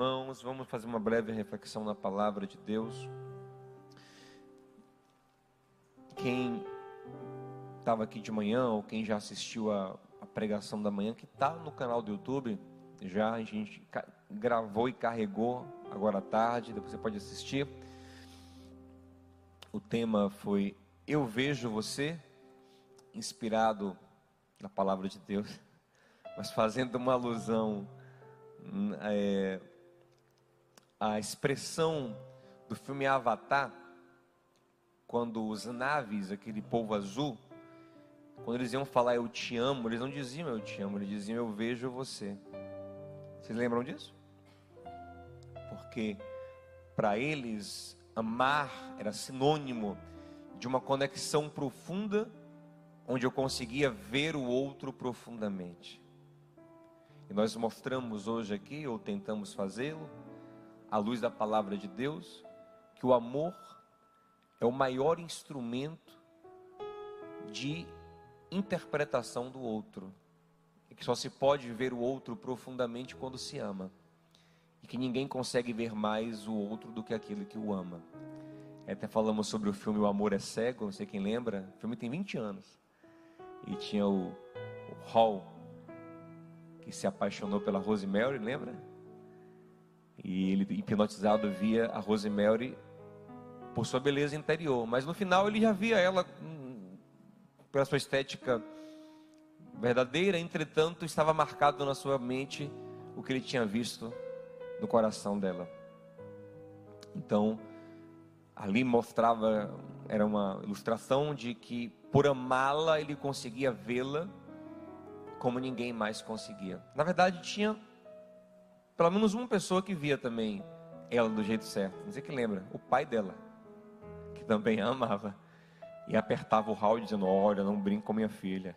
irmãos, vamos fazer uma breve reflexão na palavra de Deus. Quem estava aqui de manhã, ou quem já assistiu a, a pregação da manhã, que está no canal do YouTube, já a gente gravou e carregou agora à tarde, depois você pode assistir. O tema foi Eu Vejo Você, inspirado na palavra de Deus, mas fazendo uma alusão é, à expressão do filme Avatar, quando os naves, aquele povo azul, quando eles iam falar eu te amo, eles não diziam eu te amo, eles diziam eu vejo você. Vocês lembram disso? Porque para eles amar era sinônimo de uma conexão profunda, onde eu conseguia ver o outro profundamente. E nós mostramos hoje aqui, ou tentamos fazê-lo, à luz da palavra de Deus, que o amor é o maior instrumento de interpretação do outro. E que só se pode ver o outro profundamente quando se ama. E que ninguém consegue ver mais o outro do que aquele que o ama. Até falamos sobre o filme O Amor é Cego, não sei quem lembra. O filme tem 20 anos. E tinha o, o Hall, que se apaixonou pela Rosemary, lembra? E ele, hipnotizado, via a Rosemary por sua beleza interior. Mas no final ele já via ela pela sua estética verdadeira, entretanto, estava marcado na sua mente o que ele tinha visto no coração dela. Então, ali mostrava, era uma ilustração de que por amá-la ele conseguia vê-la como ninguém mais conseguia. Na verdade, tinha pelo menos uma pessoa que via também ela do jeito certo. Não sei que lembra, o pai dela, que também a amava e apertava o Raul dizendo: Olha, não brinco com minha filha.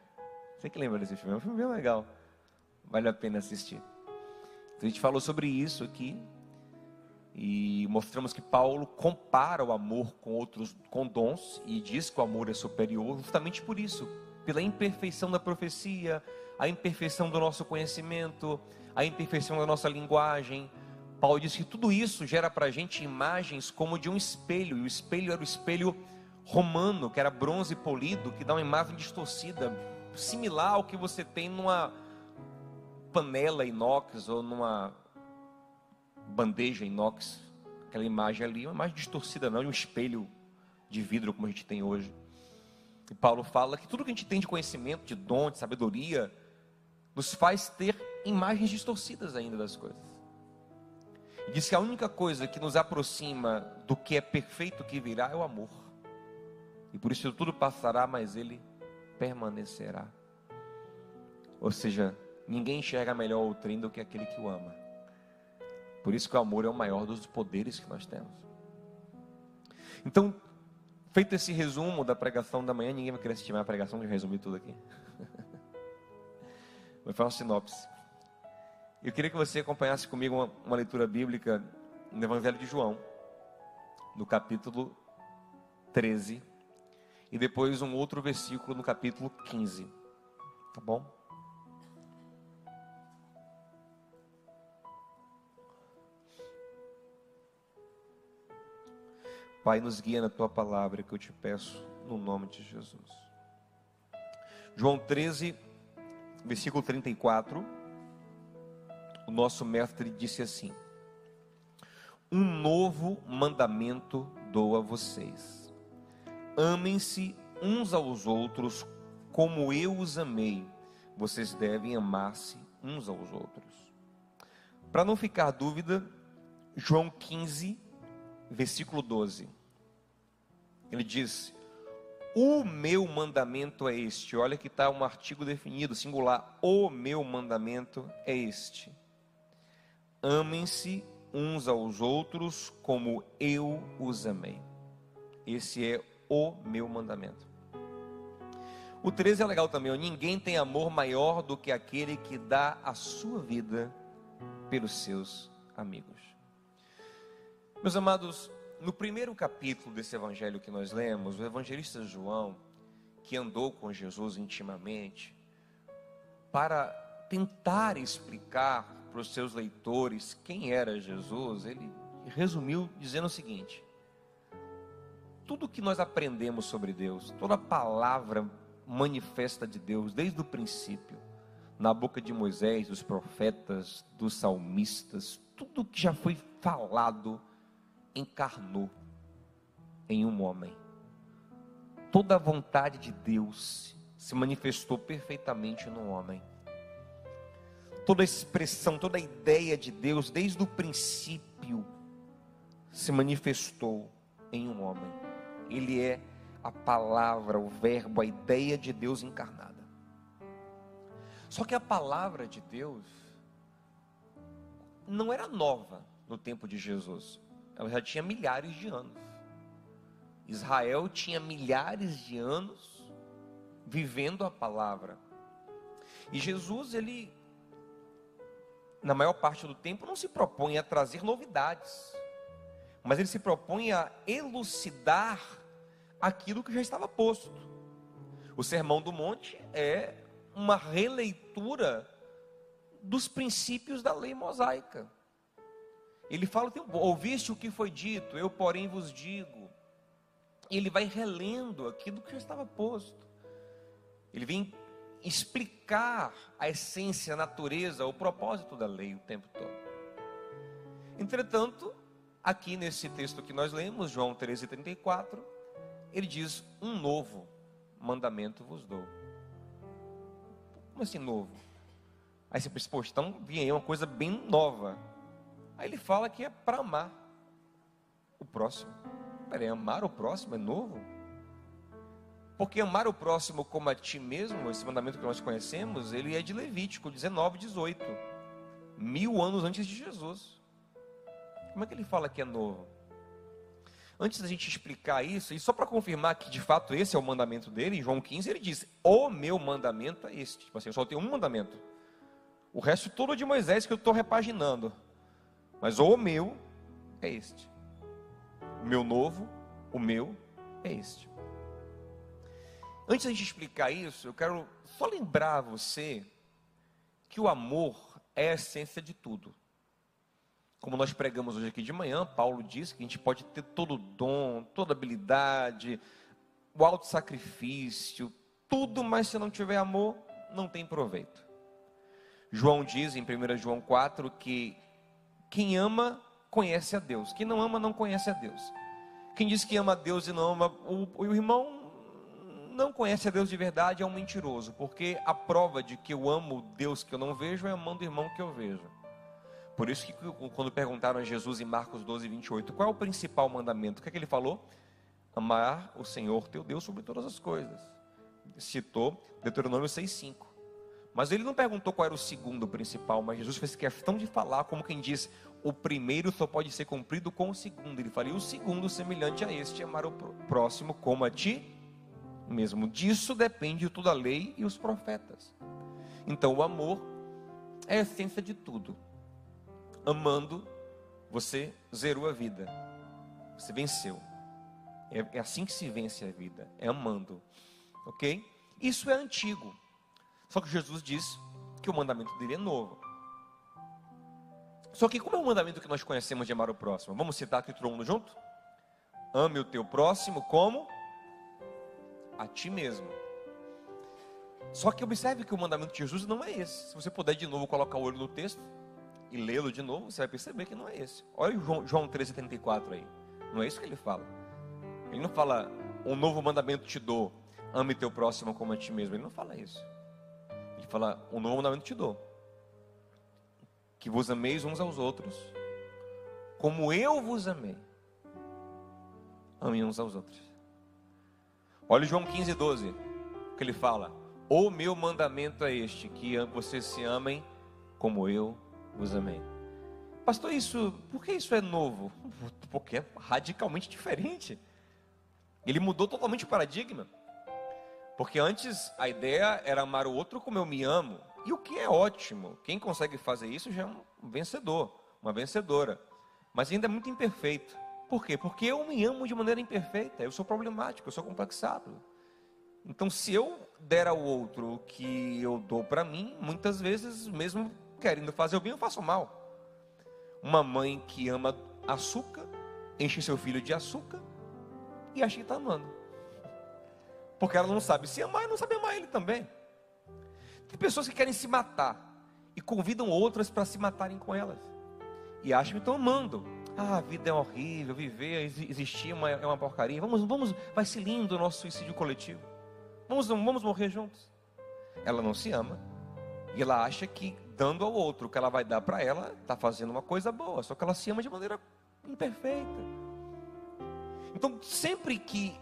Você que lembra desse filme? É um filme bem legal. Vale a pena assistir. Então a gente falou sobre isso aqui. E mostramos que Paulo compara o amor com outros com dons e diz que o amor é superior justamente por isso, pela imperfeição da profecia, a imperfeição do nosso conhecimento, a imperfeição da nossa linguagem. Paulo diz que tudo isso gera para a gente imagens como de um espelho, e o espelho era o espelho romano, que era bronze polido, que dá uma imagem distorcida, similar ao que você tem numa panela inox ou numa bandeja inox. Aquela imagem ali, uma imagem distorcida, não de um espelho de vidro como a gente tem hoje. E Paulo fala que tudo que a gente tem de conhecimento, de dom, de sabedoria, nos faz ter imagens distorcidas ainda das coisas. E diz que a única coisa que nos aproxima do que é perfeito que virá é o amor. E por isso tudo passará, mas ele permanecerá. Ou seja, ninguém enxerga melhor o trem do que aquele que o ama. Por isso que o amor é o maior dos poderes que nós temos. Então, feito esse resumo da pregação da manhã, ninguém vai querer assistir mais a pregação, eu resumi tudo aqui. Vou fazer uma sinopse. Eu queria que você acompanhasse comigo uma, uma leitura bíblica no Evangelho de João, no capítulo 13, e depois um outro versículo no capítulo 15. Tá bom? Pai, nos guia na tua palavra que eu te peço no nome de Jesus. João 13, versículo 34. O nosso mestre disse assim: Um novo mandamento dou a vocês Amem-se uns aos outros como eu os amei. Vocês devem amar-se uns aos outros. Para não ficar dúvida, João 15, versículo 12. Ele diz: O meu mandamento é este. Olha que está um artigo definido, singular. O meu mandamento é este. Amem-se uns aos outros como eu os amei. Esse é o meu mandamento. O 13 é legal também. Ninguém tem amor maior do que aquele que dá a sua vida pelos seus amigos. Meus amados, no primeiro capítulo desse evangelho que nós lemos, o evangelista João, que andou com Jesus intimamente, para tentar explicar para os seus leitores quem era Jesus, ele resumiu dizendo o seguinte: tudo que nós aprendemos sobre Deus, toda palavra manifesta de Deus desde o princípio, na boca de Moisés, dos profetas, dos salmistas, tudo que já foi falado encarnou em um homem. Toda a vontade de Deus se manifestou perfeitamente no homem. Toda a expressão, toda a ideia de Deus, desde o princípio, se manifestou em um homem. Ele é a palavra, o verbo, a ideia de Deus encarnada. Só que a palavra de Deus não era nova no tempo de Jesus. Ela já tinha milhares de anos. Israel tinha milhares de anos vivendo a palavra. E Jesus, ele, na maior parte do tempo, não se propõe a trazer novidades, mas ele se propõe a elucidar aquilo que já estava posto. O Sermão do Monte é uma releitura dos princípios da lei mosaica. Ele fala, ouviste o que foi dito, eu porém vos digo. Ele vai relendo aquilo que já estava posto. Ele vem explicar a essência, a natureza, o propósito da lei o tempo todo. Entretanto, aqui nesse texto que nós lemos, João 13:34, ele diz: "Um novo mandamento vos dou". Como assim novo? Aí você pensa, poxa, então vinha aí uma coisa bem nova. Aí ele fala que é para amar o próximo. Peraí, amar o próximo é novo? Porque amar o próximo como a ti mesmo, esse mandamento que nós conhecemos, ele é de Levítico 19, 18. Mil anos antes de Jesus. Como é que ele fala que é novo? Antes da gente explicar isso, e só para confirmar que de fato esse é o mandamento dele, em João 15 ele diz: O meu mandamento é este. Tipo assim, eu só tenho um mandamento. O resto todo de Moisés que eu estou repaginando. Mas o meu é este. O meu novo, o meu é este. Antes de explicar isso, eu quero só lembrar você que o amor é a essência de tudo. Como nós pregamos hoje aqui de manhã, Paulo diz que a gente pode ter todo o dom, toda habilidade, o alto sacrifício, tudo, mas se não tiver amor, não tem proveito. João diz em 1 João 4 que quem ama, conhece a Deus. Quem não ama, não conhece a Deus. Quem diz que ama a Deus e não ama o, o irmão, não conhece a Deus de verdade, é um mentiroso. Porque a prova de que eu amo Deus que eu não vejo é amando o irmão que eu vejo. Por isso que quando perguntaram a Jesus em Marcos 12, 28, qual é o principal mandamento? O que é que ele falou? Amar o Senhor teu Deus sobre todas as coisas. Citou Deuteronômio 6, 5. Mas ele não perguntou qual era o segundo principal, mas Jesus fez questão de falar, como quem diz, o primeiro só pode ser cumprido com o segundo. Ele falou, e o segundo, semelhante a este, amar o próximo como a ti mesmo. Disso depende toda a lei e os profetas. Então, o amor é a essência de tudo. Amando, você zerou a vida, você venceu. É, é assim que se vence a vida, é amando, ok? Isso é antigo. Só que Jesus diz que o mandamento dele é novo. Só que como é o mandamento que nós conhecemos de amar o próximo? Vamos citar aqui todo mundo junto? Ame o teu próximo como a ti mesmo. Só que observe que o mandamento de Jesus não é esse. Se você puder de novo colocar o olho no texto e lê-lo de novo, você vai perceber que não é esse. Olha João, João 13,34 aí. Não é isso que ele fala. Ele não fala, um novo mandamento te dou, ame teu próximo como a ti mesmo. Ele não fala isso fala: Um novo mandamento te dou. Que vos ameis uns aos outros, como eu vos amei. Amem uns aos outros. Olha João 15, 12, que ele fala: O meu mandamento é este, que vocês se amem como eu vos amei. Pastor, isso, por que isso é novo? Porque é radicalmente diferente. Ele mudou totalmente o paradigma. Porque antes a ideia era amar o outro como eu me amo. E o que é ótimo. Quem consegue fazer isso já é um vencedor, uma vencedora. Mas ainda é muito imperfeito. Por quê? Porque eu me amo de maneira imperfeita. Eu sou problemático, eu sou complexado. Então, se eu der ao outro o que eu dou para mim, muitas vezes, mesmo querendo fazer o bem, eu faço mal. Uma mãe que ama açúcar, enche seu filho de açúcar e acha que está amando. Porque ela não sabe se amar e não sabe amar ele também. Tem pessoas que querem se matar e convidam outras para se matarem com elas. E acham que estão amando. Ah, a vida é horrível, viver, existir é uma, é uma porcaria. Vamos, vamos, vai ser lindo o nosso suicídio coletivo. Vamos, vamos morrer juntos. Ela não se ama. E ela acha que dando ao outro o que ela vai dar para ela, está fazendo uma coisa boa. Só que ela se ama de maneira imperfeita. Então, sempre que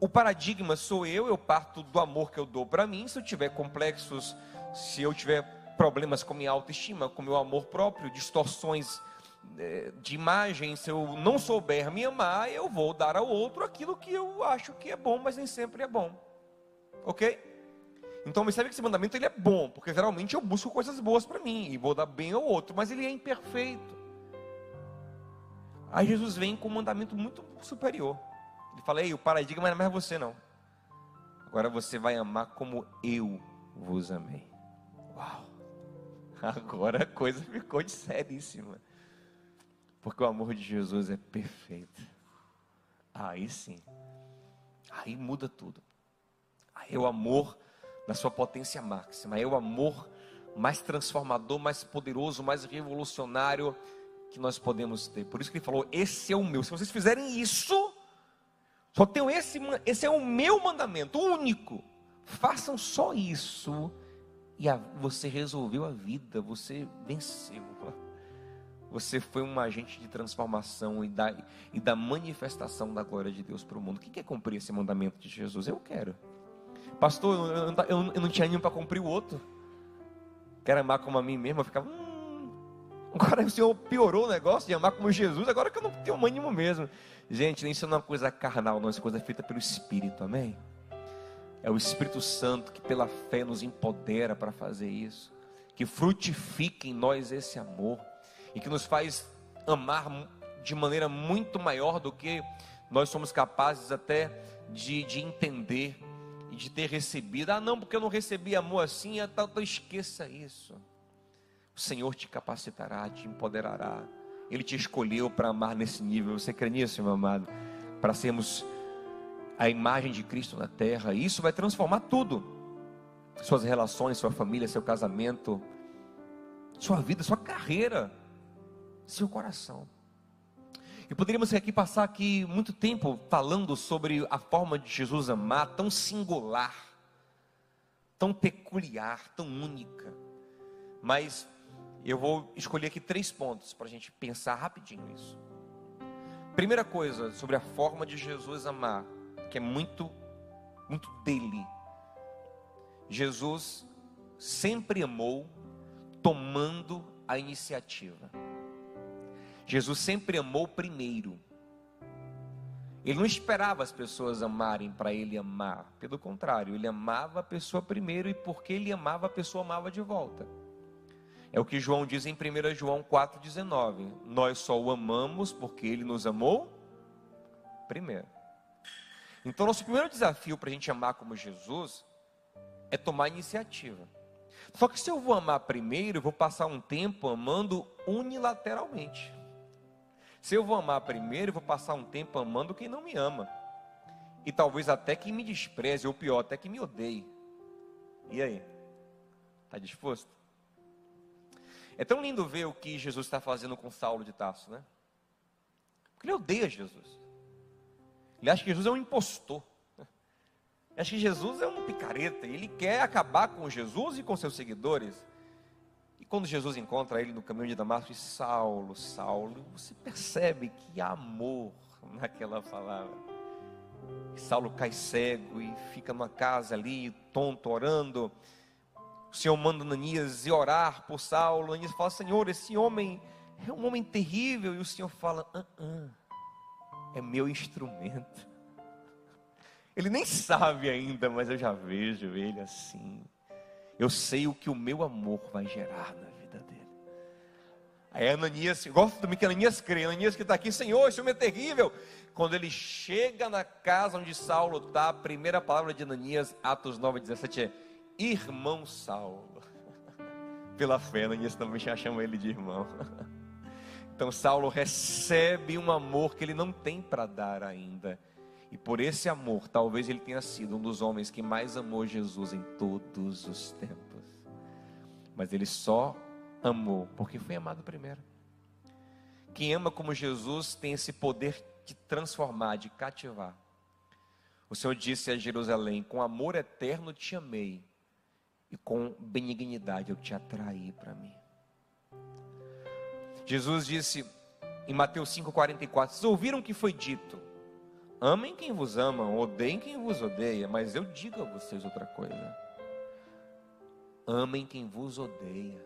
o paradigma sou eu, eu parto do amor que eu dou para mim. Se eu tiver complexos, se eu tiver problemas com minha autoestima, com meu amor próprio, distorções é, de imagem, se eu não souber me amar, eu vou dar ao outro aquilo que eu acho que é bom, mas nem sempre é bom. Ok? Então percebe que esse mandamento ele é bom, porque geralmente eu busco coisas boas para mim e vou dar bem ao outro, mas ele é imperfeito. Aí Jesus vem com um mandamento muito superior. Ele fala: Ei, o paradigma não é mais você, não. Agora você vai amar como eu vos amei. Uau! Agora a coisa ficou de seríssima. Porque o amor de Jesus é perfeito. Aí sim. Aí muda tudo. Aí é o amor na sua potência máxima. Aí é o amor mais transformador, mais poderoso, mais revolucionário que nós podemos ter. Por isso que ele falou: esse é o meu. Se vocês fizerem isso, só tenho esse, esse é o meu mandamento, único. Façam só isso e a, você resolveu a vida, você venceu. Você foi um agente de transformação e da, e da manifestação da glória de Deus para o mundo. Quem quer cumprir esse mandamento de Jesus? Eu quero. Pastor, eu, eu, eu não tinha ânimo para cumprir o outro. Quero amar como a mim mesmo. Eu ficava, hum, Agora o Senhor piorou o negócio de amar como Jesus, agora que eu não tenho ânimo mesmo. Gente, isso não é uma coisa carnal, não, é uma coisa feita pelo Espírito, amém? É o Espírito Santo que pela fé nos empodera para fazer isso, que frutifica em nós esse amor e que nos faz amar de maneira muito maior do que nós somos capazes até de, de entender e de ter recebido. Ah, não, porque eu não recebi amor assim, então esqueça isso. O Senhor te capacitará, te empoderará. Ele te escolheu para amar nesse nível. Você crê nisso, meu amado? Para sermos a imagem de Cristo na terra. E isso vai transformar tudo: suas relações, sua família, seu casamento, sua vida, sua carreira, seu coração. E poderíamos aqui passar aqui muito tempo falando sobre a forma de Jesus amar, tão singular, tão peculiar, tão única. Mas eu vou escolher aqui três pontos para a gente pensar rapidinho isso. Primeira coisa sobre a forma de Jesus amar, que é muito, muito dele. Jesus sempre amou tomando a iniciativa. Jesus sempre amou primeiro. Ele não esperava as pessoas amarem para ele amar. Pelo contrário, ele amava a pessoa primeiro e porque ele amava, a pessoa amava de volta. É o que João diz em 1 João 4,19. Nós só o amamos porque ele nos amou primeiro. Então, nosso primeiro desafio para a gente amar como Jesus é tomar iniciativa. Só que se eu vou amar primeiro, eu vou passar um tempo amando unilateralmente. Se eu vou amar primeiro, eu vou passar um tempo amando quem não me ama. E talvez até quem me despreze, ou pior, até que me odeie. E aí? Está disposto? É tão lindo ver o que Jesus está fazendo com Saulo de Tarso, né? Porque ele odeia Jesus. Ele acha que Jesus é um impostor. Ele acha que Jesus é um picareta. Ele quer acabar com Jesus e com seus seguidores. E quando Jesus encontra ele no caminho de Damasco, diz: Saulo, Saulo, você percebe que amor naquela palavra. E Saulo cai cego e fica numa casa ali, tonto, orando. O Senhor manda Ananias ir orar por Saulo. Ananias fala: Senhor, esse homem é um homem terrível. E o Senhor fala: ah, ah, é meu instrumento. Ele nem sabe ainda, mas eu já vejo ele assim. Eu sei o que o meu amor vai gerar na vida dele. Aí Ananias, gosto também que Ananias crê. Ananias que está aqui, Senhor, esse homem é terrível. Quando ele chega na casa onde Saulo está, a primeira palavra de Ananias, Atos 9, 17 é irmão Saulo. pela fé, Ananias também já chama ele de irmão. Então Saulo recebe um amor que ele não tem para dar ainda. E por esse amor, talvez ele tenha sido um dos homens que mais amou Jesus em todos os tempos. Mas ele só amou porque foi amado primeiro. Quem ama como Jesus tem esse poder de transformar, de cativar. O Senhor disse a Jerusalém: Com amor eterno te amei, e com benignidade eu te atraí para mim. Jesus disse em Mateus 5,44: Vocês ouviram o que foi dito? Amem quem vos ama, odeiem quem vos odeia, mas eu digo a vocês outra coisa. Amem quem vos odeia.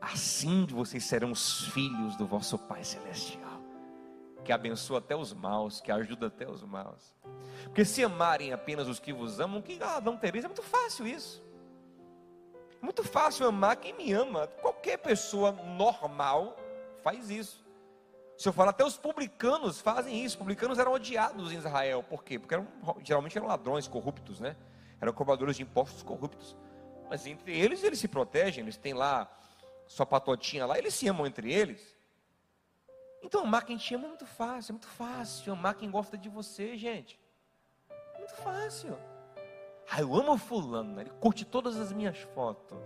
Assim vocês serão os filhos do vosso Pai Celestial, que abençoa até os maus, que ajuda até os maus. Porque se amarem apenas os que vos amam, que ah, não tereis? É muito fácil isso. Muito fácil amar quem me ama. Qualquer pessoa normal faz isso. Se eu falar, até os publicanos fazem isso. Publicanos eram odiados em Israel. Por quê? Porque eram, geralmente eram ladrões corruptos, né? Eram cobradores de impostos corruptos. Mas entre eles, eles se protegem. Eles têm lá sua patotinha lá. Eles se amam entre eles. Então, amar quem te ama é muito fácil. É muito fácil amar quem gosta de você, gente. É muito fácil. Ah, eu amo fulano, né? ele curte todas as minhas fotos.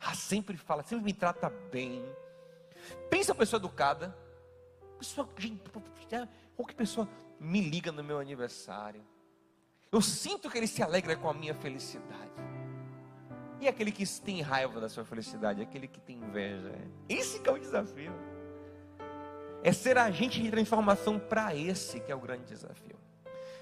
Ah, sempre fala, sempre me trata bem. Pensa a pessoa educada. Pessoa, gente, ou que pessoa me liga no meu aniversário. Eu sinto que ele se alegra com a minha felicidade. E aquele que tem raiva da sua felicidade, aquele que tem inveja. Esse é o desafio. É ser agente de transformação para esse que é o grande desafio.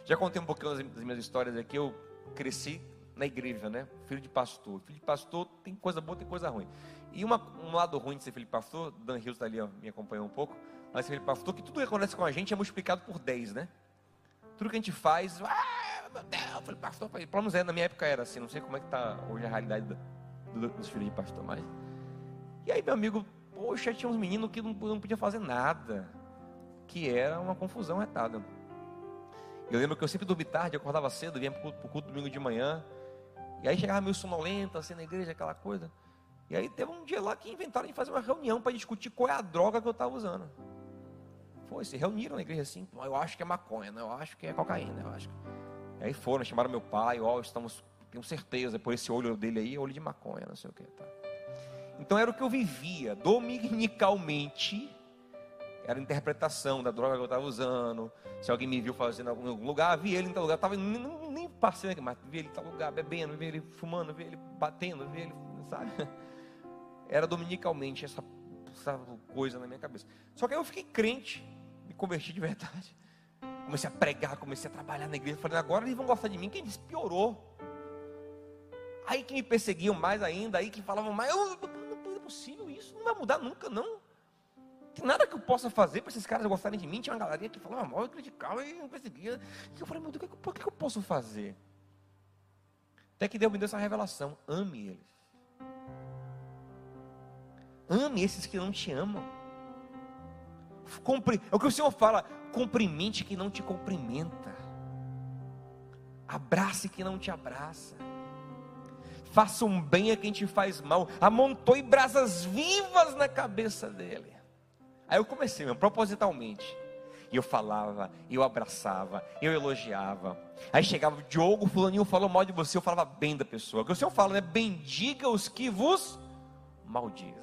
Já contei um pouquinho das minhas histórias aqui. Eu cresci na igreja, né? Filho de pastor. Filho de pastor tem coisa boa, tem coisa ruim. E uma, um lado ruim de ser filho de pastor, Dan Hills está ali, ó, me acompanhou um pouco. Mas ser filho de pastor, que tudo que acontece com a gente é multiplicado por 10, né? Tudo que a gente faz, ah, meu Deus, filho de pastor. Pelo menos é, na minha época era assim, não sei como é que está hoje a realidade do, do, dos filhos de pastor, mas. E aí, meu amigo, poxa, tinha uns meninos que não, não podia fazer nada. Que era uma confusão retada. Eu lembro que eu sempre dormi tarde, acordava cedo, vinha para o culto domingo de manhã. E aí chegava meio sonolento, assim, na igreja, aquela coisa. E aí teve um dia lá que inventaram de fazer uma reunião para discutir qual é a droga que eu estava usando. Foi, se reuniram na igreja assim, eu acho que é maconha, né? eu acho que é cocaína, eu acho. E aí foram, chamaram meu pai, ó, oh, estamos, tenho certeza, por esse olho dele aí, olho de maconha, não sei o que. Tá. Então era o que eu vivia, dominicalmente, era a interpretação da droga que eu estava usando. Se alguém me viu fazendo em algum lugar, vi ele em tal lugar, tava, nem, nem passei aqui, mas vi ele em tal lugar, bebendo, vi ele fumando, vi ele batendo, vi ele, sabe? Era dominicalmente essa, essa coisa na minha cabeça. Só que aí eu fiquei crente, me converti de verdade. Comecei a pregar, comecei a trabalhar na igreja. Falei, agora eles vão gostar de mim. Quem disse? Piorou. Aí que me perseguiam mais ainda, aí que falavam mais, eu, não é possível isso, não vai mudar nunca, não tem nada que eu possa fazer para esses caras gostarem de mim. Tinha uma galerinha que falava mal, eu criticava e não perseguia. E eu falei, meu Deus, o que eu posso fazer? Até que Deus me deu essa revelação: ame eles. Ame esses que não te amam. Compre, é o que o Senhor fala: cumprimente que não te cumprimenta. Abrace que não te abraça. Faça um bem a quem te faz mal. Amontoe brasas vivas na cabeça dele. Aí eu comecei mesmo, propositalmente. E eu falava, eu abraçava, eu elogiava. Aí chegava o Diogo, fulaninho falou mal de você, eu falava bem da pessoa. O que o Senhor fala, né? Bendiga os que vos maldizem.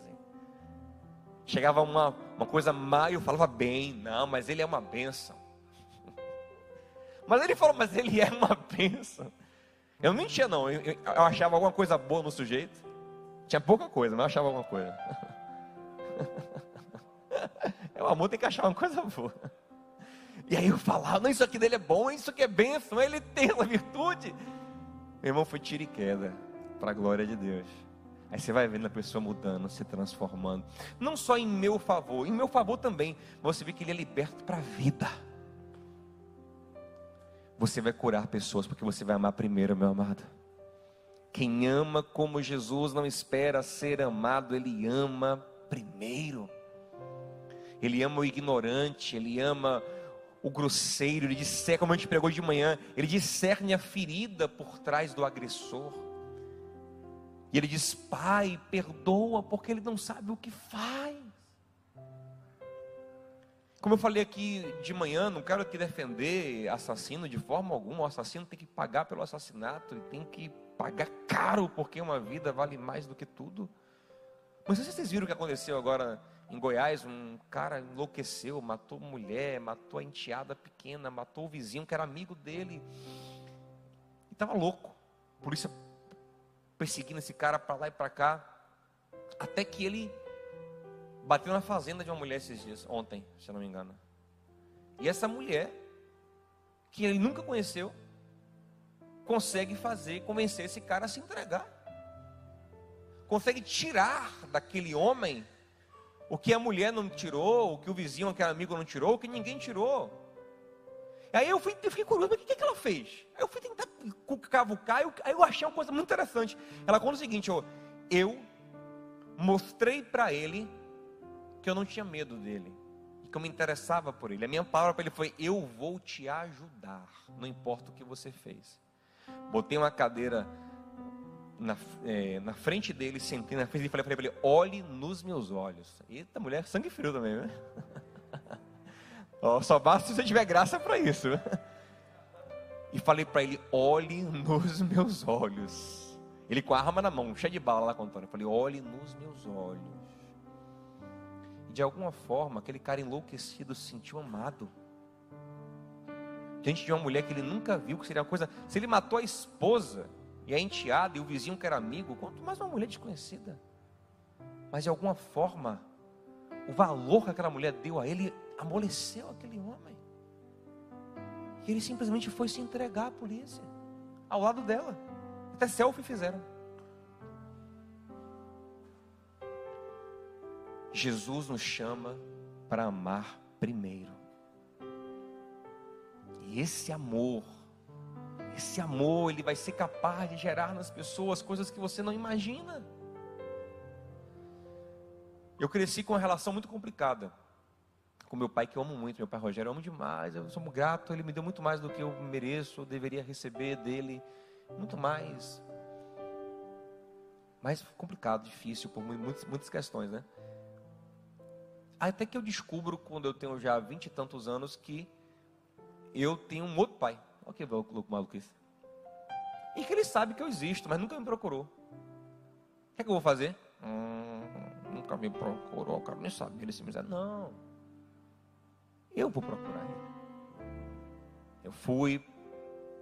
Chegava uma, uma coisa má e eu falava bem. Não, mas ele é uma bênção. Mas ele falou, mas ele é uma bênção. Eu não mentia não, eu, eu achava alguma coisa boa no sujeito. Tinha pouca coisa, mas eu achava alguma coisa. É o amor tem que achar uma coisa boa. E aí eu falava, não, isso aqui dele é bom, isso aqui é bênção, ele tem essa virtude. Meu irmão, foi tiro e queda, para a glória de Deus. Aí você vai vendo a pessoa mudando, se transformando. Não só em meu favor, em meu favor também. Você vê que ele é liberto para a vida. Você vai curar pessoas, porque você vai amar primeiro, meu amado. Quem ama como Jesus não espera ser amado, ele ama primeiro. Ele ama o ignorante, ele ama o grosseiro, ele discerne, como a gente pregou de manhã, ele discerne a ferida por trás do agressor. E ele diz: Pai, perdoa, porque ele não sabe o que faz. Como eu falei aqui de manhã, não quero aqui defender assassino de forma alguma. O assassino tem que pagar pelo assassinato e tem que pagar caro, porque uma vida vale mais do que tudo. Mas vocês viram o que aconteceu agora em Goiás? Um cara enlouqueceu, matou mulher, matou a enteada pequena, matou o vizinho que era amigo dele. E estava louco. Polícia perseguindo esse cara para lá e para cá. Até que ele bateu na fazenda de uma mulher esses dias, ontem, se eu não me engano. E essa mulher, que ele nunca conheceu, consegue fazer, convencer esse cara a se entregar. Consegue tirar daquele homem o que a mulher não tirou, o que o vizinho, aquele amigo não tirou, o que ninguém tirou. Aí eu, fui, eu fiquei curioso, mas o que, que ela fez? Aí eu fui tentar cavucar, aí eu achei uma coisa muito interessante. Ela conta o seguinte: eu mostrei para ele que eu não tinha medo dele, que eu me interessava por ele. A minha palavra para ele foi: Eu vou te ajudar, não importa o que você fez. Botei uma cadeira na, é, na frente dele, sentei na frente e falei para ele: Olhe nos meus olhos. Eita, mulher, sangue frio também, né? oh, só basta se você tiver graça para isso. E falei para ele: Olhe nos meus olhos. Ele com a arma na mão, cheio de bala lá com o Antônio. Eu falei: Olhe nos meus olhos de alguma forma, aquele cara enlouquecido se sentiu amado. Diante de uma mulher que ele nunca viu, que seria uma coisa. Se ele matou a esposa e a enteada e o vizinho que era amigo, quanto mais uma mulher desconhecida. Mas de alguma forma, o valor que aquela mulher deu a ele amoleceu aquele homem. E ele simplesmente foi se entregar à polícia, ao lado dela. Até selfie fizeram. Jesus nos chama para amar primeiro. E esse amor, esse amor, ele vai ser capaz de gerar nas pessoas coisas que você não imagina. Eu cresci com uma relação muito complicada com meu pai, que eu amo muito, meu pai Rogério, eu amo demais, eu sou grato, ele me deu muito mais do que eu mereço, eu deveria receber dele, muito mais. Mas complicado, difícil, por muitas, muitas questões, né? Até que eu descubro, quando eu tenho já vinte e tantos anos, que eu tenho um outro pai. Olha que louco maluquice. E que ele sabe que eu existo, mas nunca me procurou. O que é que eu vou fazer? Hum, nunca me procurou, o cara nem sabia. Ele me não. Eu vou procurar ele. Eu fui,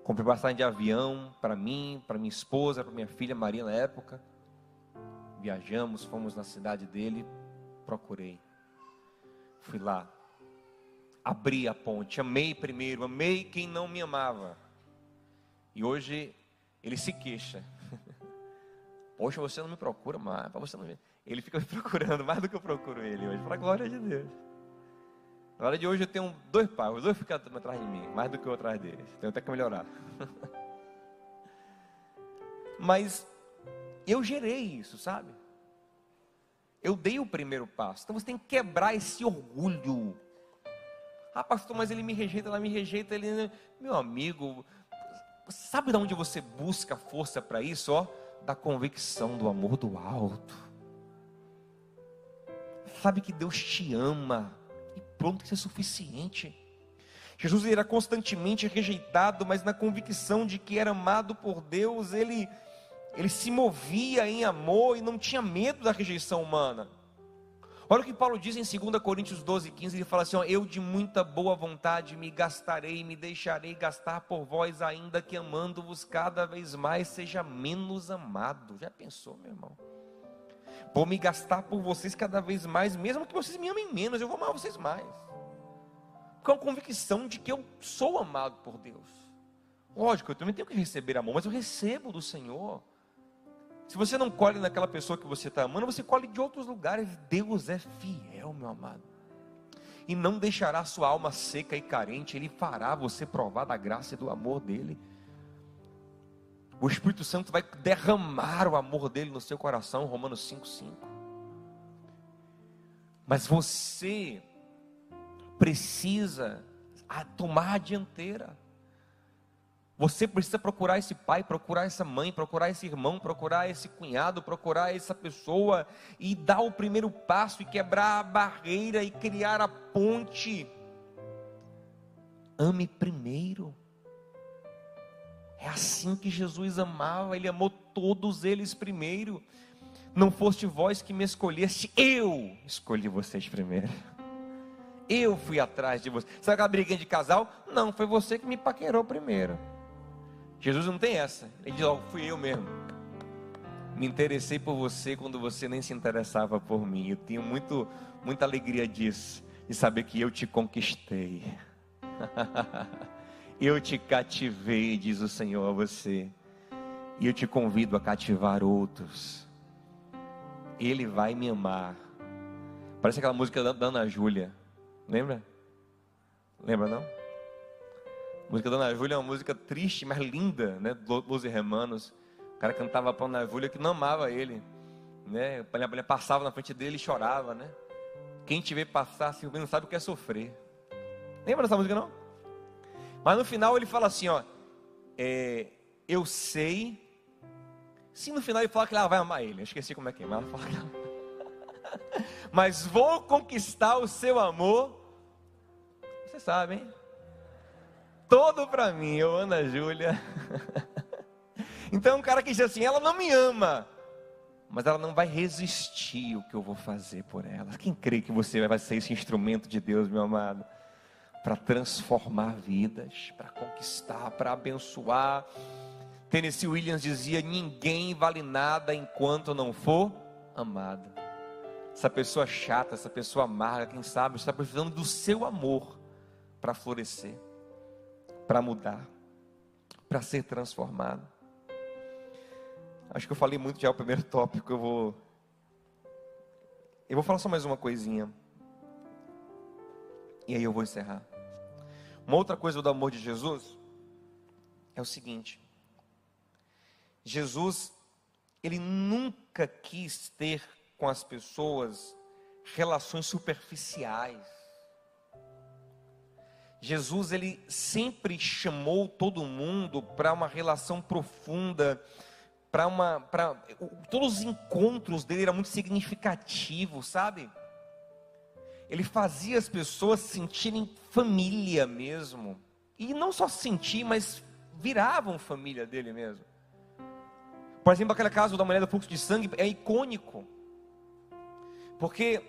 comprei passagem de avião para mim, para minha esposa, para minha filha Maria na época. Viajamos, fomos na cidade dele, procurei. Fui lá, abri a ponte, amei primeiro, amei quem não me amava. E hoje ele se queixa. Poxa, você não me procura mais, você não ver. Ele fica me procurando mais do que eu procuro ele hoje, para a glória de Deus. Na hora de hoje eu tenho dois pais, os dois ficam atrás de mim, mais do que eu atrás deles. Tenho até que melhorar. Mas eu gerei isso, sabe? Eu dei o primeiro passo. Então você tem que quebrar esse orgulho. Ah, pastor, mas ele me rejeita, ela me rejeita, ele. Meu amigo, sabe de onde você busca força para isso? Ó, da convicção do amor do alto. Sabe que Deus te ama e pronto, isso é suficiente. Jesus era constantemente rejeitado, mas na convicção de que era amado por Deus, ele ele se movia em amor e não tinha medo da rejeição humana. Olha o que Paulo diz em 2 Coríntios 12, 15, ele fala assim: ó, Eu de muita boa vontade me gastarei, me deixarei gastar por vós, ainda que amando-vos cada vez mais seja menos amado. Já pensou, meu irmão? Vou me gastar por vocês cada vez mais, mesmo que vocês me amem menos, eu vou amar vocês mais. Com a convicção de que eu sou amado por Deus. Lógico, eu também tenho que receber amor, mas eu recebo do Senhor. Se você não colhe naquela pessoa que você está amando, você colhe de outros lugares. Deus é fiel, meu amado. E não deixará sua alma seca e carente. Ele fará você provar da graça e do amor dele. O Espírito Santo vai derramar o amor dele no seu coração, Romanos 5,5. Mas você precisa tomar a dianteira. Você precisa procurar esse pai, procurar essa mãe, procurar esse irmão, procurar esse cunhado, procurar essa pessoa e dar o primeiro passo e quebrar a barreira e criar a ponte. Ame primeiro. É assim que Jesus amava, ele amou todos eles primeiro. Não foste vós que me escolheste, eu escolhi vocês primeiro. Eu fui atrás de você. Sabe aquela briguinha de casal? Não, foi você que me paquerou primeiro. Jesus não tem essa. Ele diz: oh, fui eu mesmo. Me interessei por você quando você nem se interessava por mim. Eu tenho muito, muita alegria disso, de saber que eu te conquistei. eu te cativei, diz o Senhor a você. E eu te convido a cativar outros. Ele vai me amar. Parece aquela música da Ana Júlia. Lembra? Lembra não? A música da Ana Júlia é uma música triste, mas linda, né? Los Hermanos. O cara cantava para Ana Júlia que não amava ele, né? A mulher passava na frente dele e chorava, né? Quem te vê passar assim, não sabe o que é sofrer. Lembra dessa música não? Mas no final ele fala assim, ó, é, eu sei. Sim, no final ele fala que ela vai amar ele. Eu esqueci como é que é, mas ela fala que ela... Mas vou conquistar o seu amor. Você sabe, hein? Todo para mim, eu, Ana Júlia. então, um cara que diz assim: ela não me ama, mas ela não vai resistir o que eu vou fazer por ela. Quem crê que você vai ser esse instrumento de Deus, meu amado? Para transformar vidas, para conquistar, para abençoar. Tennessee Williams dizia: ninguém vale nada enquanto não for amado. Essa pessoa chata, essa pessoa amarga, quem sabe, está precisando do seu amor para florescer para mudar, para ser transformado. Acho que eu falei muito já o primeiro tópico, eu vou eu vou falar só mais uma coisinha. E aí eu vou encerrar. Uma outra coisa do amor de Jesus é o seguinte: Jesus, ele nunca quis ter com as pessoas relações superficiais. Jesus ele sempre chamou todo mundo para uma relação profunda, para uma, para todos os encontros dele eram muito significativos, sabe? Ele fazia as pessoas sentirem família mesmo, e não só sentir, mas viravam família dele mesmo. Por exemplo, aquele caso da mulher do fluxo de sangue é icônico, porque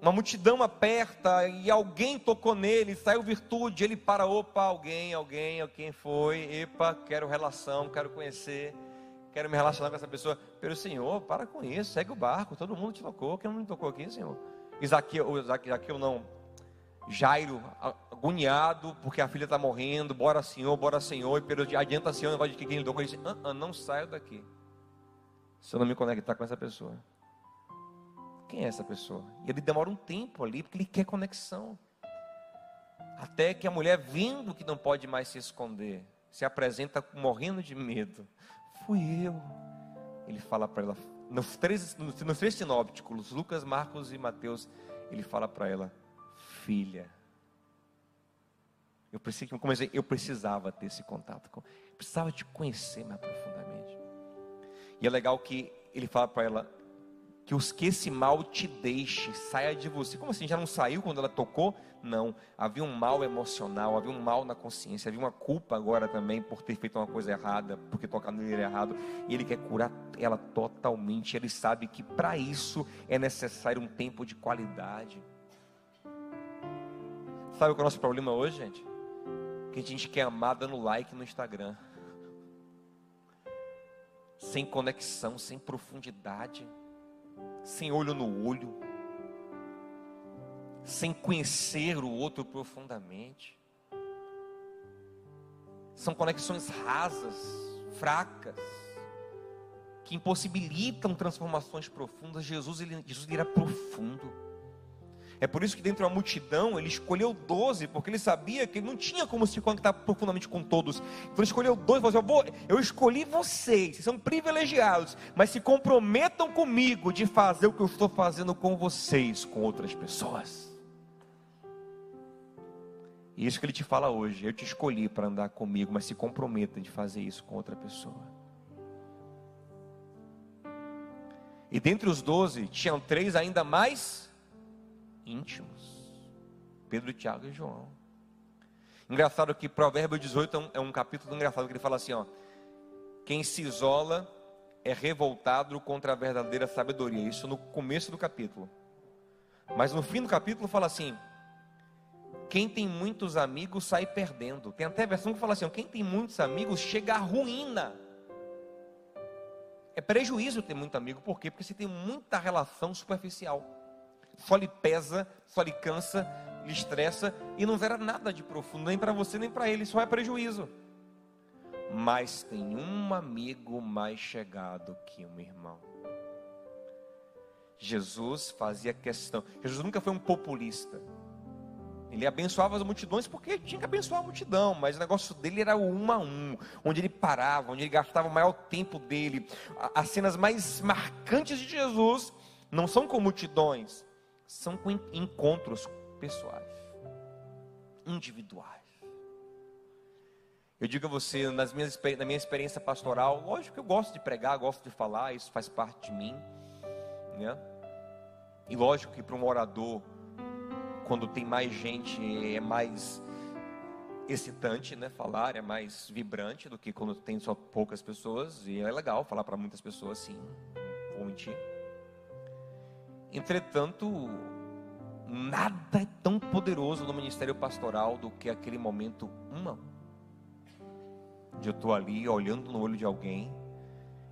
uma multidão aperta e alguém tocou nele, saiu virtude, ele para, opa, alguém, alguém, quem foi, epa, quero relação, quero conhecer, quero me relacionar com essa pessoa. Pelo Senhor, para com isso, segue o barco, todo mundo te tocou, quem não me tocou aqui, Senhor? Isaqueu, Isaqueu não, Jairo, agoniado, porque a filha está morrendo, bora Senhor, bora Senhor, e adianta Senhor, negócio de que quem ele tocou, ele disse, ah, ah, não saio daqui, se eu não me conectar com essa pessoa. Quem é essa pessoa? E ele demora um tempo ali, porque ele quer conexão. Até que a mulher, vendo que não pode mais se esconder, se apresenta morrendo de medo. Fui eu. Ele fala para ela, nos três, nos três sinópticos, Lucas, Marcos e Mateus, ele fala para ela, filha. Eu, comecei, eu precisava ter esse contato, com, precisava te conhecer mais profundamente. E é legal que ele fala para ela, que os que esse mal te deixe, saia de você. Como assim? Já não saiu quando ela tocou? Não. Havia um mal emocional, havia um mal na consciência, havia uma culpa agora também por ter feito uma coisa errada, porque tocar no ele errado. E ele quer curar ela totalmente. Ele sabe que para isso é necessário um tempo de qualidade. Sabe que é o nosso problema hoje, gente? Que a gente quer amar dando like no Instagram. Sem conexão, sem profundidade sem olho no olho, sem conhecer o outro profundamente. São conexões rasas, fracas, que impossibilitam transformações profundas. Jesus, ele, Jesus ele era profundo. É por isso que dentro da multidão ele escolheu doze, porque ele sabia que ele não tinha como se conectar profundamente com todos. Então ele escolheu doze falou assim: eu escolhi vocês, vocês são privilegiados, mas se comprometam comigo de fazer o que eu estou fazendo com vocês, com outras pessoas. E isso que ele te fala hoje, eu te escolhi para andar comigo, mas se comprometa de fazer isso com outra pessoa. E dentre os doze, tinham três ainda mais íntimos: Pedro, Tiago e João. Engraçado que Provérbio 18 é um, é um capítulo engraçado que ele fala assim: ó, quem se isola é revoltado contra a verdadeira sabedoria. Isso no começo do capítulo. Mas no fim do capítulo fala assim: quem tem muitos amigos sai perdendo. Tem até versão que fala assim: quem tem muitos amigos chega à ruína. É prejuízo ter muito amigo, por quê? Porque você tem muita relação superficial. Só lhe pesa, só lhe cansa, lhe estressa e não gera nada de profundo, nem para você nem para ele, só é prejuízo. Mas tem um amigo mais chegado que um irmão. Jesus fazia questão. Jesus nunca foi um populista. Ele abençoava as multidões porque tinha que abençoar a multidão, mas o negócio dele era o um a um, onde ele parava, onde ele gastava o maior tempo dele. As cenas mais marcantes de Jesus não são com multidões, são com encontros pessoais, individuais. Eu digo a você, nas minhas, na minha experiência pastoral, lógico que eu gosto de pregar, gosto de falar, isso faz parte de mim, né? E lógico que para um orador, quando tem mais gente, é mais excitante, né? Falar é mais vibrante do que quando tem só poucas pessoas. E é legal falar para muitas pessoas, sim. Vou mentir. Entretanto, nada é tão poderoso no ministério pastoral do que aquele momento uma de eu estou ali olhando no olho de alguém,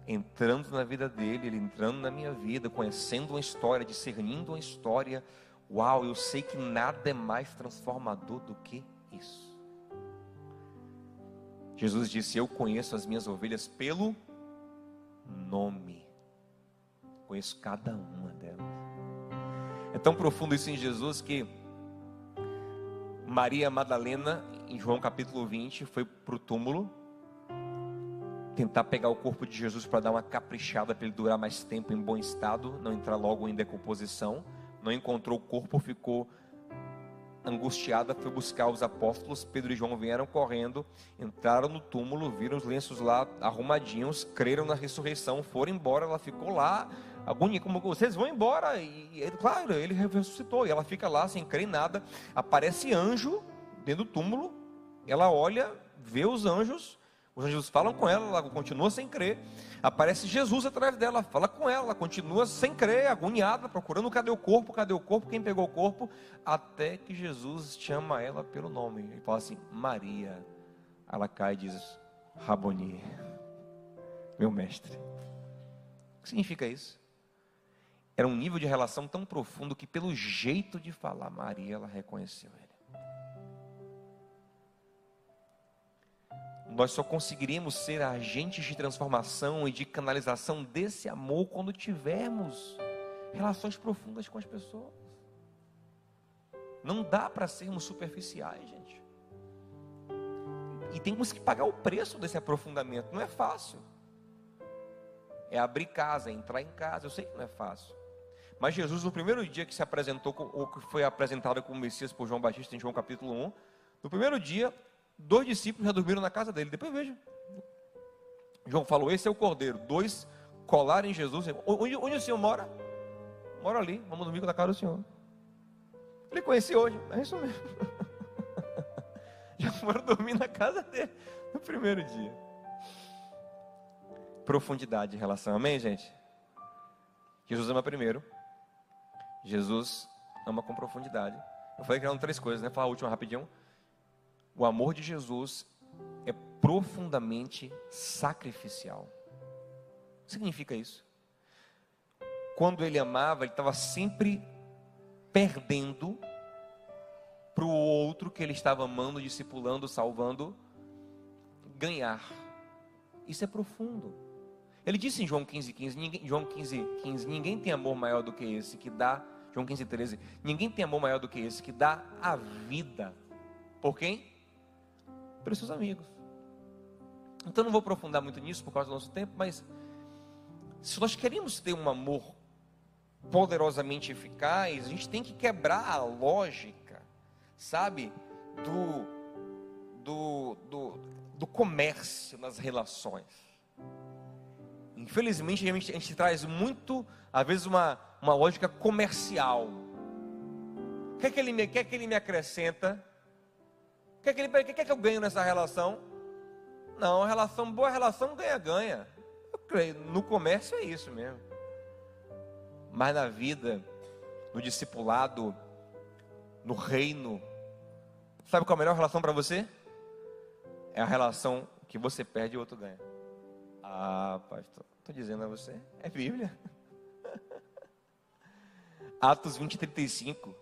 entrando na vida dele, ele entrando na minha vida, conhecendo uma história, discernindo uma história Uau, eu sei que nada é mais transformador do que isso. Jesus disse: Eu conheço as minhas ovelhas pelo nome, conheço cada uma delas. É tão profundo isso em Jesus que Maria Madalena, em João capítulo 20, foi para o túmulo tentar pegar o corpo de Jesus para dar uma caprichada para ele durar mais tempo em bom estado, não entrar logo em decomposição não encontrou o corpo, ficou angustiada, foi buscar os apóstolos. Pedro e João vieram correndo, entraram no túmulo, viram os lenços lá arrumadinhos, creram na ressurreição, foram embora. Ela ficou lá, agonia, como vocês vão embora. E ele, claro, ele ressuscitou. E ela fica lá sem crer em nada. Aparece anjo dentro do túmulo. Ela olha, vê os anjos os anjos falam com ela, ela continua sem crer. Aparece Jesus atrás dela, fala com ela, ela continua sem crer, agoniada, procurando cadê o corpo, cadê o corpo, quem pegou o corpo, até que Jesus chama ela pelo nome e fala assim: Maria. Ela cai e diz: Raboni, meu mestre. O que significa isso? Era um nível de relação tão profundo que, pelo jeito de falar, Maria, ela reconheceu ele. nós só conseguiremos ser agentes de transformação e de canalização desse amor quando tivermos relações profundas com as pessoas. Não dá para sermos superficiais, gente. E temos que pagar o preço desse aprofundamento. Não é fácil. É abrir casa, é entrar em casa. Eu sei que não é fácil. Mas Jesus, no primeiro dia que se apresentou, ou que foi apresentado como Messias por João Batista em João capítulo 1, no primeiro dia, Dois discípulos já dormiram na casa dele. Depois veja. João falou: Esse é o cordeiro. Dois colaram em Jesus. Onde, onde o senhor mora? Mora ali. Vamos dormir na casa do senhor. Ele conheci hoje. É isso mesmo. já foram dormir na casa dele no primeiro dia. Profundidade de relação. Amém, gente? Jesus ama primeiro. Jesus ama com profundidade. Eu falei que eram três coisas, né? Falar a última rapidinho. O amor de Jesus é profundamente sacrificial. O que significa isso? Quando ele amava, ele estava sempre perdendo para o outro que ele estava amando, discipulando, salvando, ganhar. Isso é profundo. Ele disse em João 15, 15, ninguém, João 15, 15, ninguém tem amor maior do que esse que dá, João 15, 13, ninguém tem amor maior do que esse que dá a vida. Por quem? pelos seus amigos. Então não vou aprofundar muito nisso por causa do nosso tempo, mas se nós queremos ter um amor poderosamente eficaz, a gente tem que quebrar a lógica, sabe, do, do, do, do comércio nas relações. Infelizmente, a gente, a gente traz muito, às vezes, uma, uma lógica comercial. O que é que ele me, que é que ele me acrescenta? O que é que, ele, que, é que eu ganho nessa relação? Não, relação, boa relação ganha-ganha. Eu creio, no comércio é isso mesmo. Mas na vida, no discipulado, no reino, sabe qual é a melhor relação para você? É a relação que você perde e o outro ganha. Ah, pastor, estou dizendo a você, é Bíblia. Atos 20, 35.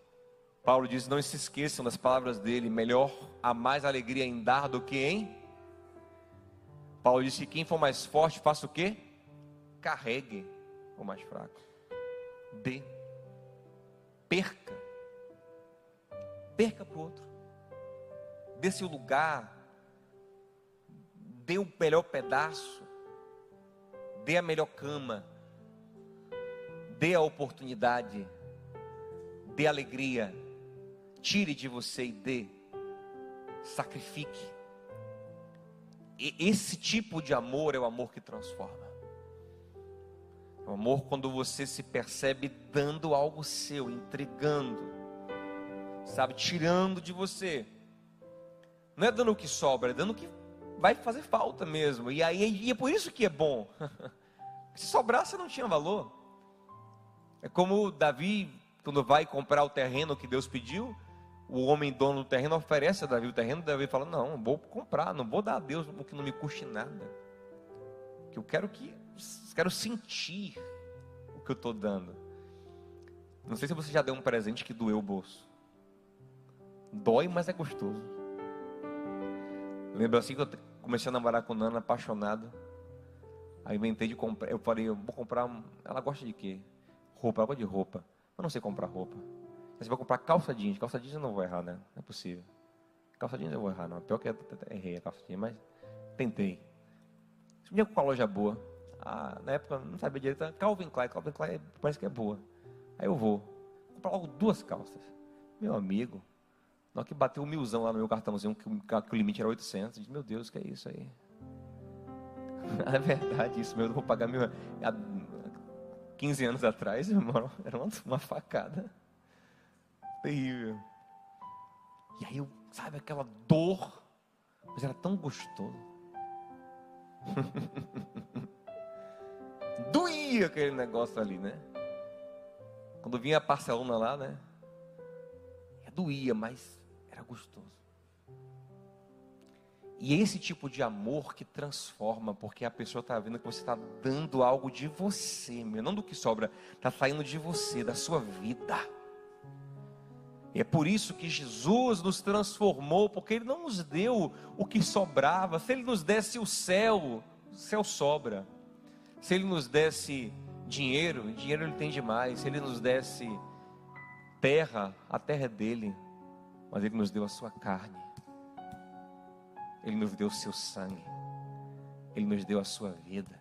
Paulo diz: Não se esqueçam das palavras dele, melhor há mais alegria em dar do que em. Paulo disse: Quem for mais forte, faça o quê? Carregue o mais fraco. Dê. Perca. Perca para o outro. Dê seu lugar. Dê o melhor pedaço. Dê a melhor cama. Dê a oportunidade. Dê alegria. Tire de você e dê. Sacrifique. E esse tipo de amor é o amor que transforma. O amor quando você se percebe dando algo seu, entregando, sabe, tirando de você. Não é dando o que sobra, é dando o que vai fazer falta mesmo. E aí e é por isso que é bom. Se sobrasse não tinha valor. É como Davi, quando vai comprar o terreno que Deus pediu, o homem dono do terreno oferece a Davi o terreno, Davi fala: Não, vou comprar, não vou dar a Deus o que não me custe nada. Que eu quero que quero sentir o que eu estou dando. Não sei se você já deu um presente que doeu o bolso. Dói, mas é gostoso. Lembro assim que eu comecei a namorar com Nana, apaixonado. Aí inventei de comprar. Eu falei, eu vou comprar. Ela gosta de quê? Roupa, ela gosta de roupa. Eu não sei comprar roupa. Mas você vai comprar calça jeans. Calça jeans eu não vou errar, né? Não é possível. Calça jeans eu vou errar, não. Pior que eu errei a calça jeans, mas tentei. Dia com uma loja boa. Ah, na época não sabia direito. Calvin Klein, Calvin Klein parece que é boa. Aí eu vou. Comprar logo duas calças. Meu amigo. Na hora que bateu um milzão lá no meu cartãozinho, que, o limite era 800. Disse, meu Deus, que é isso aí? É verdade isso mesmo. Eu vou pagar mil. Há 15 anos atrás, irmão, era uma, uma facada terrível. E aí, eu, sabe aquela dor, mas era tão gostoso. Doía aquele negócio ali, né? Quando vinha a parcelona lá, né? Doía, mas era gostoso. E é esse tipo de amor que transforma, porque a pessoa está vendo que você está dando algo de você, meu, não do que sobra, está saindo de você, da sua vida. E é por isso que Jesus nos transformou, porque Ele não nos deu o que sobrava. Se Ele nos desse o céu, o céu sobra. Se Ele nos desse dinheiro, dinheiro Ele tem demais. Se Ele nos desse terra, a terra é dele. Mas Ele nos deu a sua carne. Ele nos deu o seu sangue. Ele nos deu a sua vida.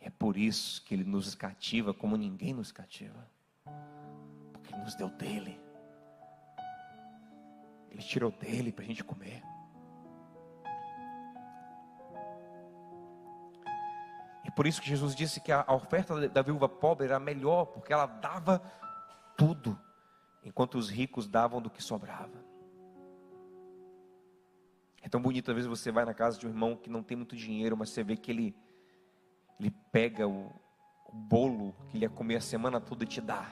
E é por isso que Ele nos cativa como ninguém nos cativa. Porque Ele nos deu dele. Ele tirou dele para a gente comer. E por isso que Jesus disse que a oferta da viúva pobre era melhor, porque ela dava tudo, enquanto os ricos davam do que sobrava. É tão bonito, às vezes você vai na casa de um irmão que não tem muito dinheiro, mas você vê que ele, ele pega o, o bolo que ele ia comer a semana toda e te dá.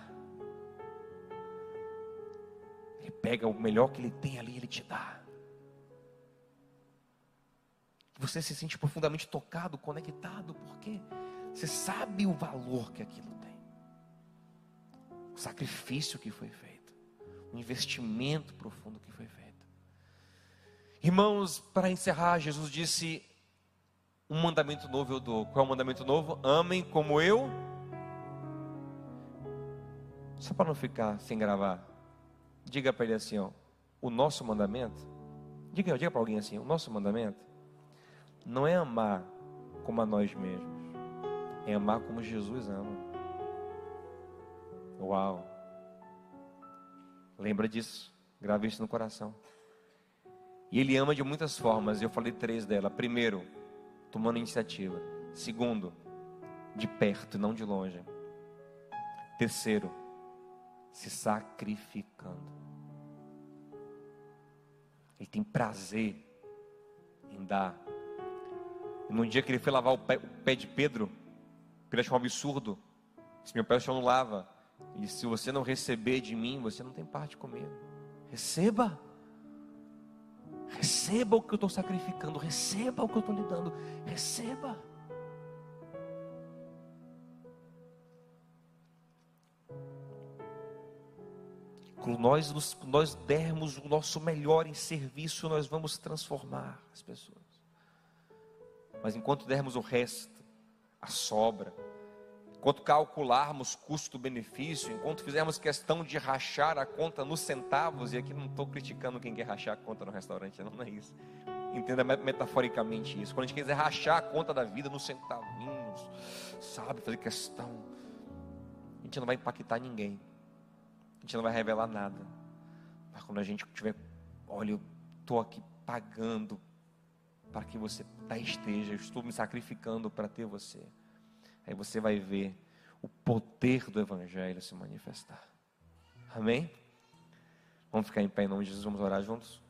Ele pega o melhor que ele tem ali, ele te dá. Você se sente profundamente tocado, conectado, porque você sabe o valor que aquilo tem. O sacrifício que foi feito, o investimento profundo que foi feito. Irmãos, para encerrar, Jesus disse: Um mandamento novo eu dou. Qual é o mandamento novo? Amem como eu. Só para não ficar sem gravar. Diga para ele assim, ó, o nosso mandamento, diga, diga para alguém assim, o nosso mandamento não é amar como a nós mesmos, é amar como Jesus ama. Uau! Lembra disso, grave isso no coração. E Ele ama de muitas formas. Eu falei três dela. Primeiro, tomando iniciativa. Segundo, de perto, não de longe. Terceiro, se sacrificando. Ele tem prazer em dar. E num dia que ele foi lavar o pé, o pé de Pedro, Pedro achou um absurdo. Se meu pé o não lava. E se você não receber de mim, você não tem parte comigo. Receba. Receba o que eu estou sacrificando. Receba o que eu estou lhe dando. Receba. Quando nós, nos, nós dermos o nosso melhor em serviço, nós vamos transformar as pessoas. Mas enquanto dermos o resto, a sobra, enquanto calcularmos custo-benefício, enquanto fizermos questão de rachar a conta nos centavos, e aqui não estou criticando quem quer rachar a conta no restaurante, não, não é isso. Entenda metaforicamente isso. Quando a gente quiser rachar a conta da vida nos centavinhos, sabe, fazer questão, a gente não vai impactar ninguém. A gente não vai revelar nada. Mas quando a gente tiver, olha, eu estou aqui pagando para que você esteja, eu estou me sacrificando para ter você. Aí você vai ver o poder do Evangelho se manifestar. Amém? Vamos ficar em pé em nome de Jesus, vamos orar juntos?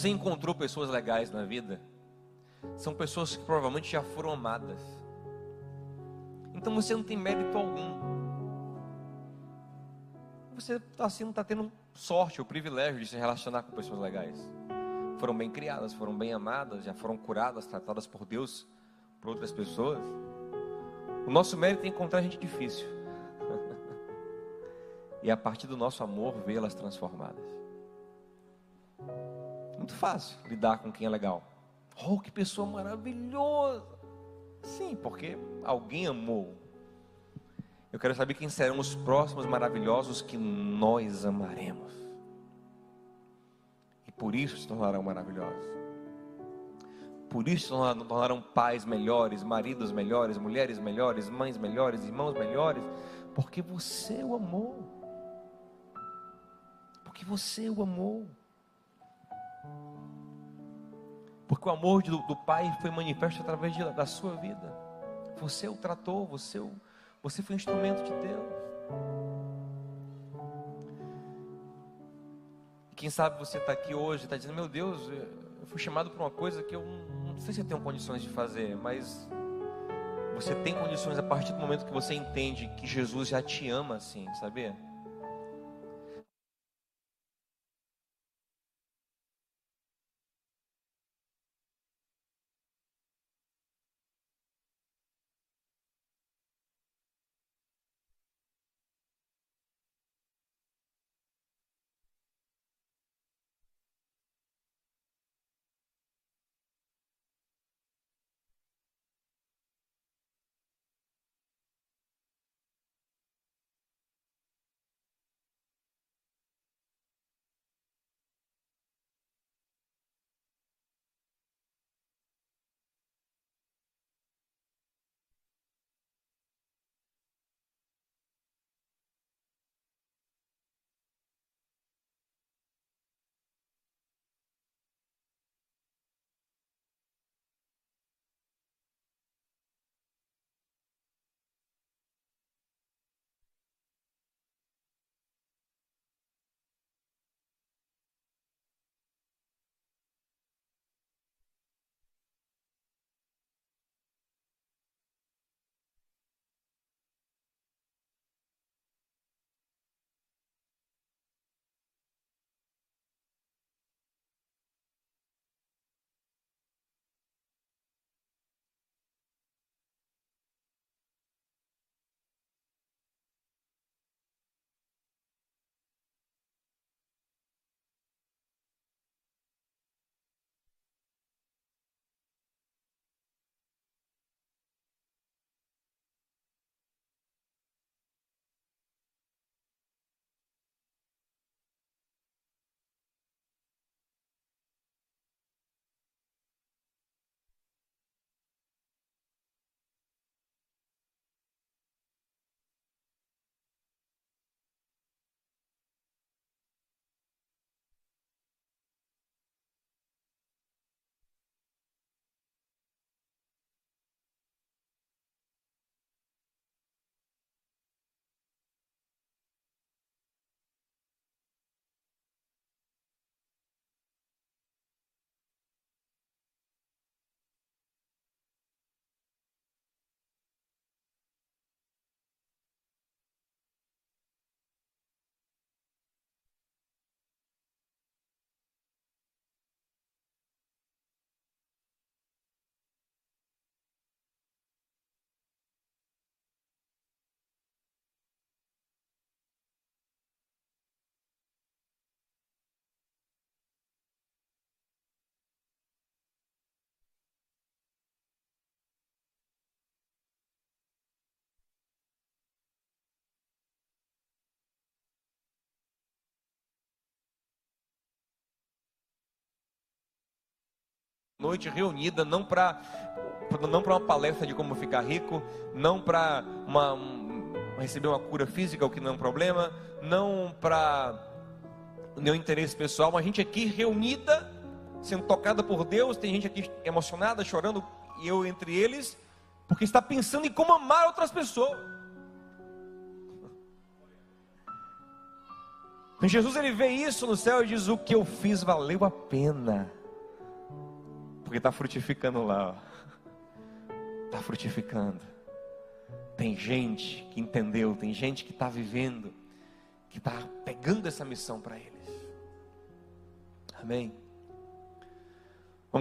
Você encontrou pessoas legais na vida, são pessoas que provavelmente já foram amadas. Então você não tem mérito algum. Você tá assim, está tendo sorte ou privilégio de se relacionar com pessoas legais. Foram bem criadas, foram bem amadas, já foram curadas, tratadas por Deus, por outras pessoas. O nosso mérito é encontrar gente difícil. e a partir do nosso amor, vê-las transformadas. Muito fácil lidar com quem é legal. Oh, que pessoa maravilhosa! Sim, porque alguém amou. Eu quero saber quem serão os próximos maravilhosos que nós amaremos. E por isso se tornarão maravilhosos. Por isso se tornarão pais melhores, maridos melhores, mulheres melhores, mães melhores, irmãos melhores, porque você o amou. Porque você o amou. Porque o amor do, do Pai foi manifesto através de, da sua vida. Você o tratou, você, o, você foi um instrumento de Deus. Quem sabe você está aqui hoje, está dizendo: Meu Deus, eu fui chamado para uma coisa que eu não sei se eu tenho condições de fazer, mas você tem condições a partir do momento que você entende que Jesus já te ama assim, sabia? Noite reunida não para não para uma palestra de como ficar rico, não para uma, um, receber uma cura física, o que não é um problema, não para nenhum interesse pessoal, mas a gente aqui reunida, sendo tocada por Deus, tem gente aqui emocionada, chorando, e eu entre eles, porque está pensando em como amar outras pessoas. Jesus ele vê isso no céu e diz: O que eu fiz valeu a pena, porque está frutificando lá, está frutificando. Tem gente que entendeu, tem gente que está vivendo, que está pegando essa missão para eles. Amém.